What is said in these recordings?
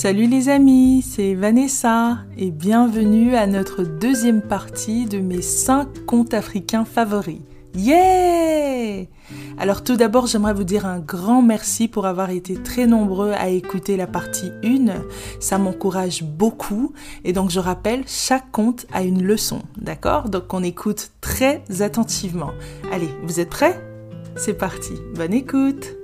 Salut les amis, c'est Vanessa et bienvenue à notre deuxième partie de mes 5 contes africains favoris. Yeah Alors tout d'abord, j'aimerais vous dire un grand merci pour avoir été très nombreux à écouter la partie 1. Ça m'encourage beaucoup et donc je rappelle, chaque conte a une leçon, d'accord? Donc on écoute très attentivement. Allez, vous êtes prêts? C'est parti, bonne écoute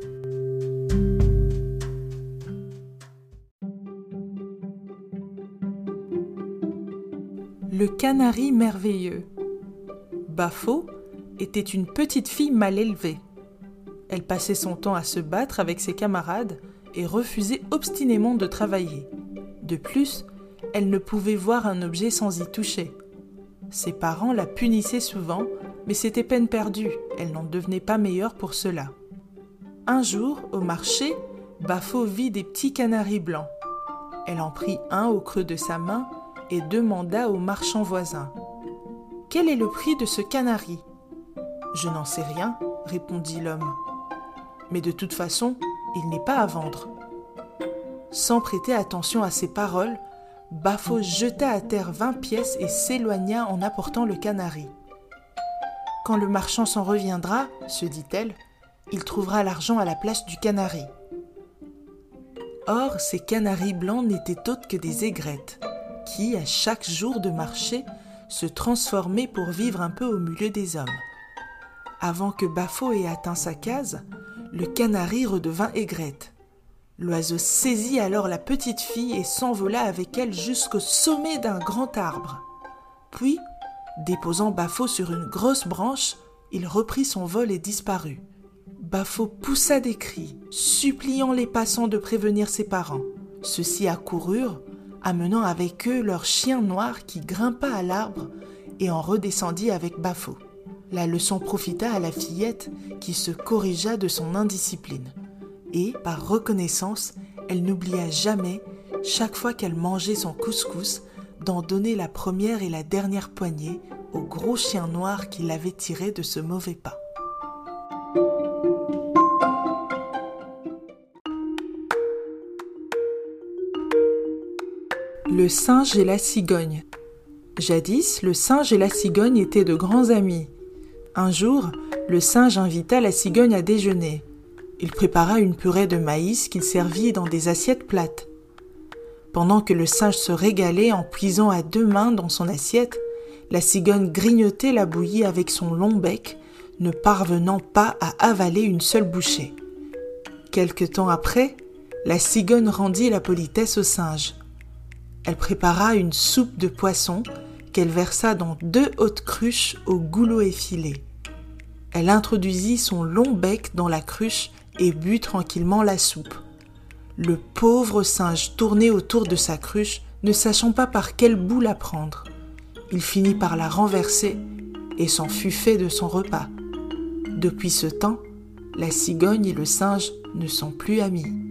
canari merveilleux. Bafo était une petite fille mal élevée. Elle passait son temps à se battre avec ses camarades et refusait obstinément de travailler. De plus, elle ne pouvait voir un objet sans y toucher. Ses parents la punissaient souvent, mais c'était peine perdue, elle n'en devenait pas meilleure pour cela. Un jour, au marché, Bafo vit des petits canaris blancs. Elle en prit un au creux de sa main et demanda au marchand voisin Quel est le prix de ce canari? Je n'en sais rien, répondit l'homme. Mais de toute façon, il n'est pas à vendre. Sans prêter attention à ces paroles, Bafo jeta à terre vingt pièces et s'éloigna en apportant le canari. Quand le marchand s'en reviendra, se dit-elle, il trouvera l'argent à la place du canari. Or, ces canaris blancs n'étaient autres que des aigrettes qui, à chaque jour de marché, se transformait pour vivre un peu au milieu des hommes. Avant que Bafo ait atteint sa case, le canari redevint aigrette. L'oiseau saisit alors la petite fille et s'envola avec elle jusqu'au sommet d'un grand arbre. Puis, déposant Bafo sur une grosse branche, il reprit son vol et disparut. Bafo poussa des cris, suppliant les passants de prévenir ses parents. Ceux-ci accoururent, amenant avec eux leur chien noir qui grimpa à l'arbre et en redescendit avec Bafo. La leçon profita à la fillette qui se corrigea de son indiscipline. Et, par reconnaissance, elle n'oublia jamais, chaque fois qu'elle mangeait son couscous, d'en donner la première et la dernière poignée au gros chien noir qui l'avait tiré de ce mauvais pas. Le singe et la cigogne. Jadis, le singe et la cigogne étaient de grands amis. Un jour, le singe invita la cigogne à déjeuner. Il prépara une purée de maïs qu'il servit dans des assiettes plates. Pendant que le singe se régalait en puisant à deux mains dans son assiette, la cigogne grignotait la bouillie avec son long bec, ne parvenant pas à avaler une seule bouchée. Quelque temps après, la cigogne rendit la politesse au singe. Elle prépara une soupe de poisson qu'elle versa dans deux hautes cruches au goulot effilé. Elle introduisit son long bec dans la cruche et but tranquillement la soupe. Le pauvre singe tournait autour de sa cruche, ne sachant pas par quel bout la prendre. Il finit par la renverser et s'en fut fait de son repas. Depuis ce temps, la cigogne et le singe ne sont plus amis.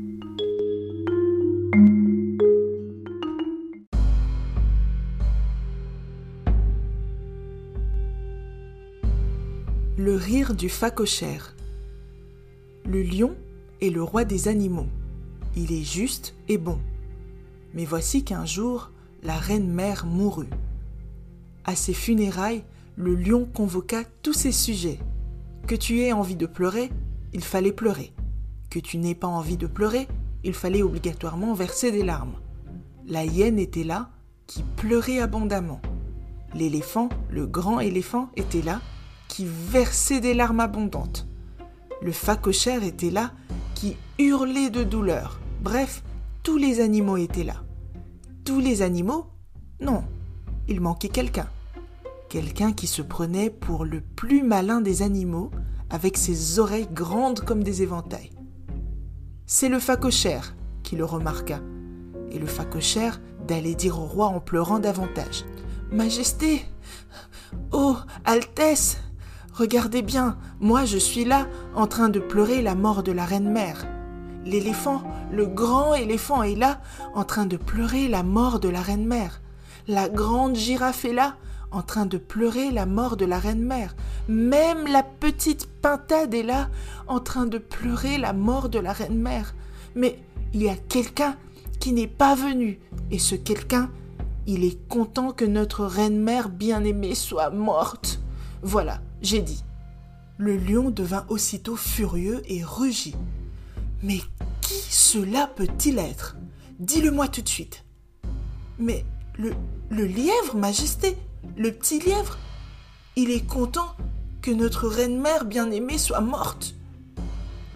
Le rire du phacochère. Le lion est le roi des animaux. Il est juste et bon. Mais voici qu'un jour, la reine mère mourut. À ses funérailles, le lion convoqua tous ses sujets. Que tu aies envie de pleurer, il fallait pleurer. Que tu n'aies pas envie de pleurer, il fallait obligatoirement verser des larmes. La hyène était là, qui pleurait abondamment. L'éléphant, le grand éléphant, était là, qui versait des larmes abondantes. Le phacochère était là, qui hurlait de douleur. Bref, tous les animaux étaient là. Tous les animaux? Non, il manquait quelqu'un. Quelqu'un qui se prenait pour le plus malin des animaux, avec ses oreilles grandes comme des éventails. C'est le phacochère qui le remarqua, et le phacochère d'aller dire au roi en pleurant davantage. Majesté Oh, Altesse Regardez bien, moi je suis là en train de pleurer la mort de la reine mère. L'éléphant, le grand éléphant est là en train de pleurer la mort de la reine mère. La grande girafe est là en train de pleurer la mort de la reine mère. Même la petite pintade est là en train de pleurer la mort de la reine mère. Mais il y a quelqu'un qui n'est pas venu, et ce quelqu'un, il est content que notre reine-mère bien-aimée soit morte. Voilà, j'ai dit. Le lion devint aussitôt furieux et rugit. Mais qui cela peut-il être? Dis-le-moi tout de suite. Mais le, le lièvre, Majesté, le petit lièvre, il est content que notre reine-mère bien-aimée soit morte.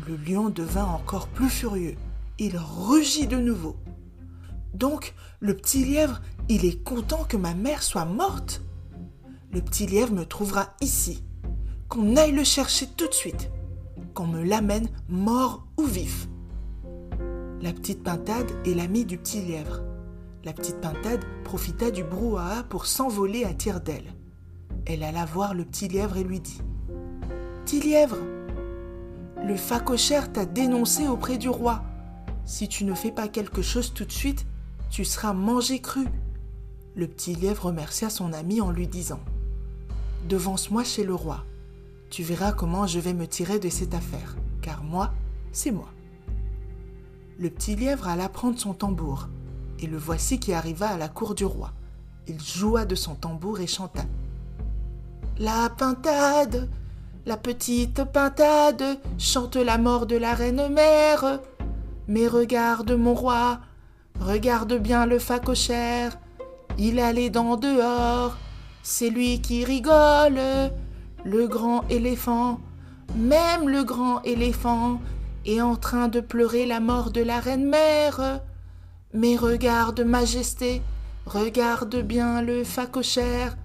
Le lion devint encore plus furieux. Il rugit de nouveau. Donc, le petit lièvre, il est content que ma mère soit morte? Le petit lièvre me trouvera ici. Qu'on aille le chercher tout de suite. Qu'on me l'amène mort ou vif. La petite pintade est l'amie du petit lièvre. La petite pintade profita du brouhaha pour s'envoler à tire d'aile. Elle alla voir le petit lièvre et lui dit Petit lièvre, le facochère t'a dénoncé auprès du roi. Si tu ne fais pas quelque chose tout de suite, tu seras mangé cru. Le petit lièvre remercia son ami en lui disant Devance-moi chez le roi. Tu verras comment je vais me tirer de cette affaire, car moi, c'est moi le petit lièvre alla prendre son tambour, et le voici qui arriva à la cour du roi. Il joua de son tambour et chanta. La pintade, la petite pintade, chante la mort de la reine mère. Mais regarde mon roi, regarde bien le facochère, il a les dents dehors, c'est lui qui rigole, le grand éléphant, même le grand éléphant, et en train de pleurer la mort de la reine mère. Mais regarde, Majesté, regarde bien le facochère,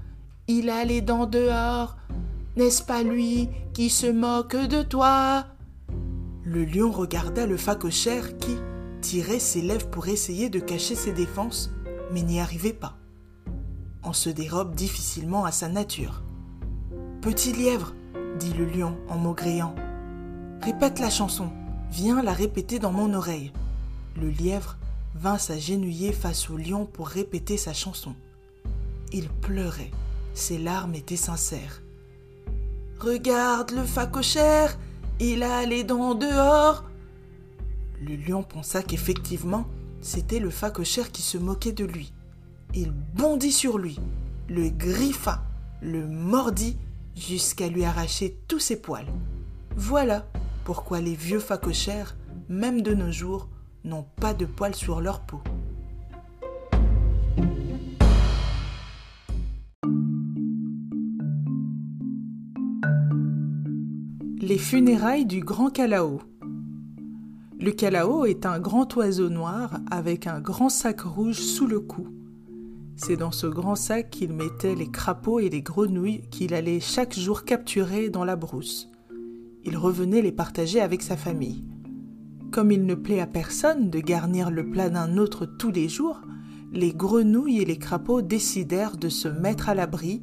il a les dents dehors, n'est-ce pas lui qui se moque de toi? Le lion regarda le facochère qui tirait ses lèvres pour essayer de cacher ses défenses, mais n'y arrivait pas. On se dérobe difficilement à sa nature. Petit lièvre, dit le lion en maugréant, répète la chanson. Viens la répéter dans mon oreille. Le lièvre vint s'agenouiller face au lion pour répéter sa chanson. Il pleurait, ses larmes étaient sincères. Regarde le facochère, il a les dents dehors. Le lion pensa qu'effectivement, c'était le facochère qui se moquait de lui. Il bondit sur lui, le griffa, le mordit jusqu'à lui arracher tous ses poils. Voilà, pourquoi les vieux facochères, même de nos jours, n'ont pas de poils sur leur peau. Les funérailles du grand Calao. Le Calao est un grand oiseau noir avec un grand sac rouge sous le cou. C'est dans ce grand sac qu'il mettait les crapauds et les grenouilles qu'il allait chaque jour capturer dans la brousse il revenait les partager avec sa famille. Comme il ne plaît à personne de garnir le plat d'un autre tous les jours, les grenouilles et les crapauds décidèrent de se mettre à l'abri,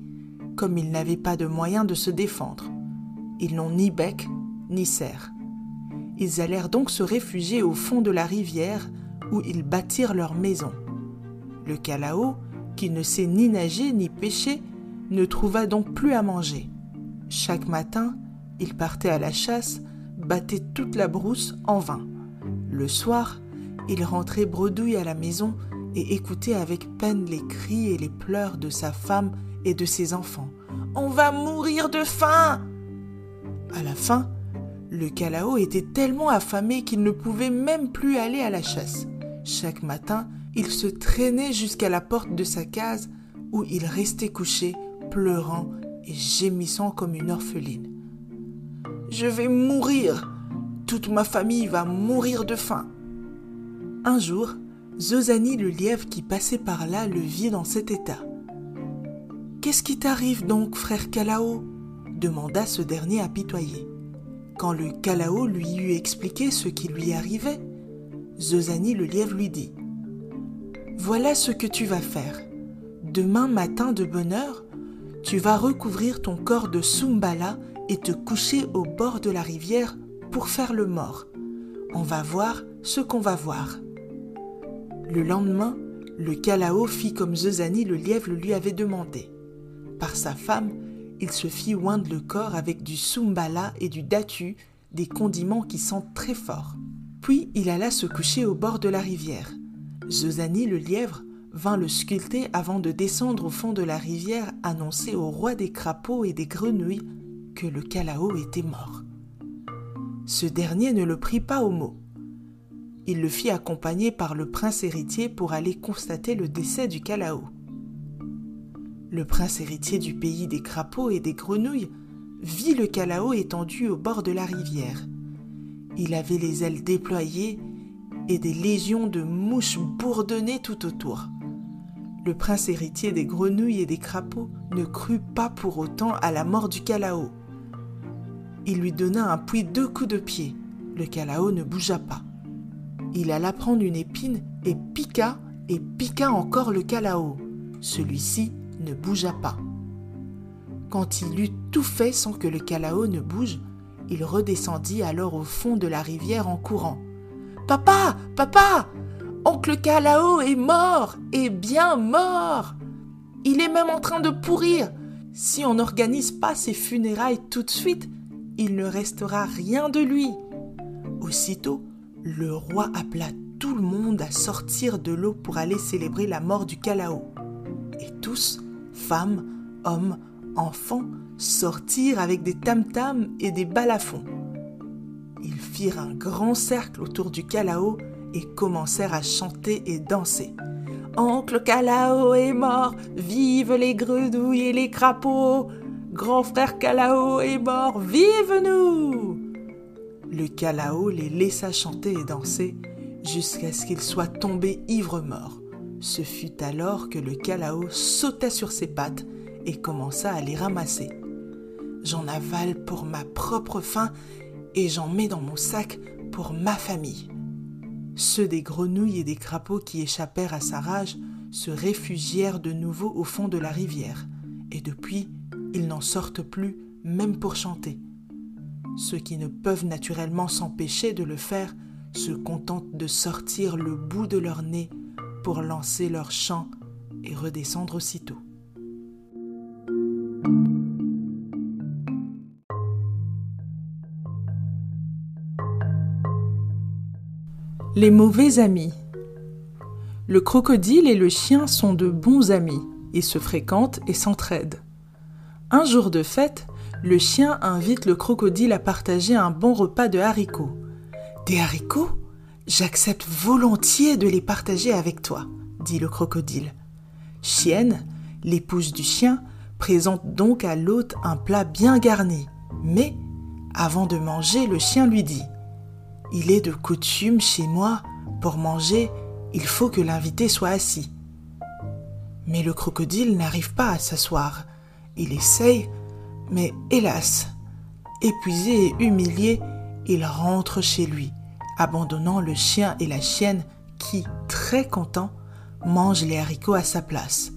comme ils n'avaient pas de moyens de se défendre. Ils n'ont ni bec ni serre. Ils allèrent donc se réfugier au fond de la rivière où ils bâtirent leur maison. Le calao, qui ne sait ni nager ni pêcher, ne trouva donc plus à manger. Chaque matin, il partait à la chasse, battait toute la brousse en vain. Le soir, il rentrait bredouille à la maison et écoutait avec peine les cris et les pleurs de sa femme et de ses enfants. On va mourir de faim À la fin, le Calao était tellement affamé qu'il ne pouvait même plus aller à la chasse. Chaque matin, il se traînait jusqu'à la porte de sa case où il restait couché, pleurant et gémissant comme une orpheline. Je vais mourir. Toute ma famille va mourir de faim. Un jour, Zozani le lièvre qui passait par là le vit dans cet état. Qu'est-ce qui t'arrive donc, frère Kalao demanda ce dernier apitoyé. Quand le Kalao lui eut expliqué ce qui lui arrivait, Zozani le lièvre lui dit Voilà ce que tu vas faire. Demain matin de bonne heure, tu vas recouvrir ton corps de Sumbala et te coucher au bord de la rivière pour faire le mort. On va voir ce qu'on va voir. Le lendemain, le Calao fit comme Zezani le lièvre lui avait demandé. Par sa femme, il se fit oindre le corps avec du sumbala et du datu, des condiments qui sentent très fort. Puis il alla se coucher au bord de la rivière. Zozani le lièvre vint le sculpter avant de descendre au fond de la rivière annoncer au roi des crapauds et des grenouilles que le Calao était mort. Ce dernier ne le prit pas au mot. Il le fit accompagner par le prince héritier pour aller constater le décès du Calao. Le prince héritier du pays des crapauds et des grenouilles vit le Calao étendu au bord de la rivière. Il avait les ailes déployées et des légions de mouches bourdonnaient tout autour. Le prince héritier des grenouilles et des crapauds ne crut pas pour autant à la mort du Calao. Il lui donna un puits deux coups de pied. Le Calao ne bougea pas. Il alla prendre une épine et piqua et piqua encore le Calao. Celui-ci ne bougea pas. Quand il eut tout fait sans que le Calao ne bouge, il redescendit alors au fond de la rivière en courant. Papa, papa, oncle Calao est mort, et bien mort. Il est même en train de pourrir. Si on n'organise pas ses funérailles tout de suite, il ne restera rien de lui. Aussitôt, le roi appela tout le monde à sortir de l'eau pour aller célébrer la mort du Calao. Et tous, femmes, hommes, enfants, sortirent avec des tam-tams et des balafons. Un grand cercle autour du Calao et commencèrent à chanter et danser. Oncle Calao est mort, vive les grenouilles et les crapauds. Grand frère Calao est mort, vive nous Le Calao les laissa chanter et danser jusqu'à ce qu'ils soient tombés ivre-morts. Ce fut alors que le Calao sauta sur ses pattes et commença à les ramasser. J'en avale pour ma propre faim et j'en mets dans mon sac pour ma famille. Ceux des grenouilles et des crapauds qui échappèrent à sa rage se réfugièrent de nouveau au fond de la rivière, et depuis, ils n'en sortent plus, même pour chanter. Ceux qui ne peuvent naturellement s'empêcher de le faire se contentent de sortir le bout de leur nez pour lancer leur chant et redescendre aussitôt. Les mauvais amis. Le crocodile et le chien sont de bons amis. Ils se fréquentent et s'entraident. Un jour de fête, le chien invite le crocodile à partager un bon repas de haricots. Des haricots? J'accepte volontiers de les partager avec toi, dit le crocodile. Chienne, l'épouse du chien, présente donc à l'hôte un plat bien garni. Mais, avant de manger, le chien lui dit Il est de coutume chez moi, pour manger, il faut que l'invité soit assis. Mais le crocodile n'arrive pas à s'asseoir. Il essaye, mais hélas, épuisé et humilié, il rentre chez lui abandonnant le chien et la chienne qui, très contents, mangent les haricots à sa place.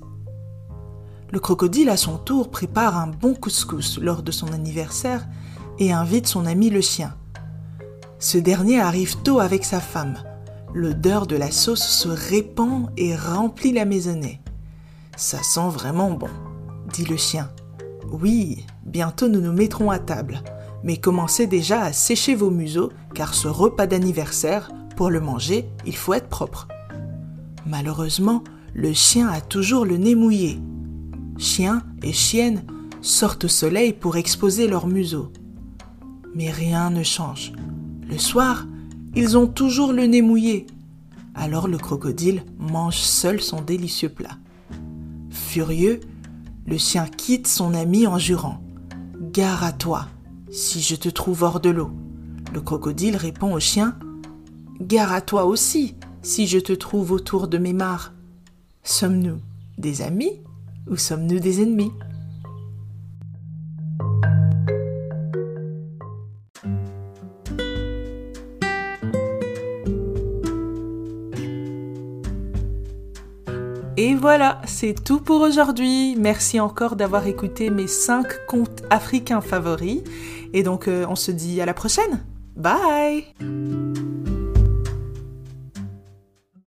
Le crocodile, à son tour, prépare un bon couscous lors de son anniversaire et invite son ami le chien. Ce dernier arrive tôt avec sa femme. L'odeur de la sauce se répand et remplit la maisonnée. Ça sent vraiment bon, dit le chien. Oui, bientôt nous nous mettrons à table mais commencez déjà à sécher vos museaux, car ce repas d'anniversaire, pour le manger, il faut être propre. Malheureusement, le chien a toujours le nez mouillé. Chien et chienne sortent au soleil pour exposer leurs museaux. Mais rien ne change. Le soir, ils ont toujours le nez mouillé. Alors le crocodile mange seul son délicieux plat. Furieux, le chien quitte son ami en jurant ⁇ Gare à toi, si je te trouve hors de l'eau. Le crocodile répond au chien Gare à toi aussi, si je te trouve autour de mes mares. Sommes-nous des amis ou sommes-nous des ennemis? Voilà, c'est tout pour aujourd'hui. Merci encore d'avoir écouté mes 5 contes africains favoris. Et donc, euh, on se dit à la prochaine. Bye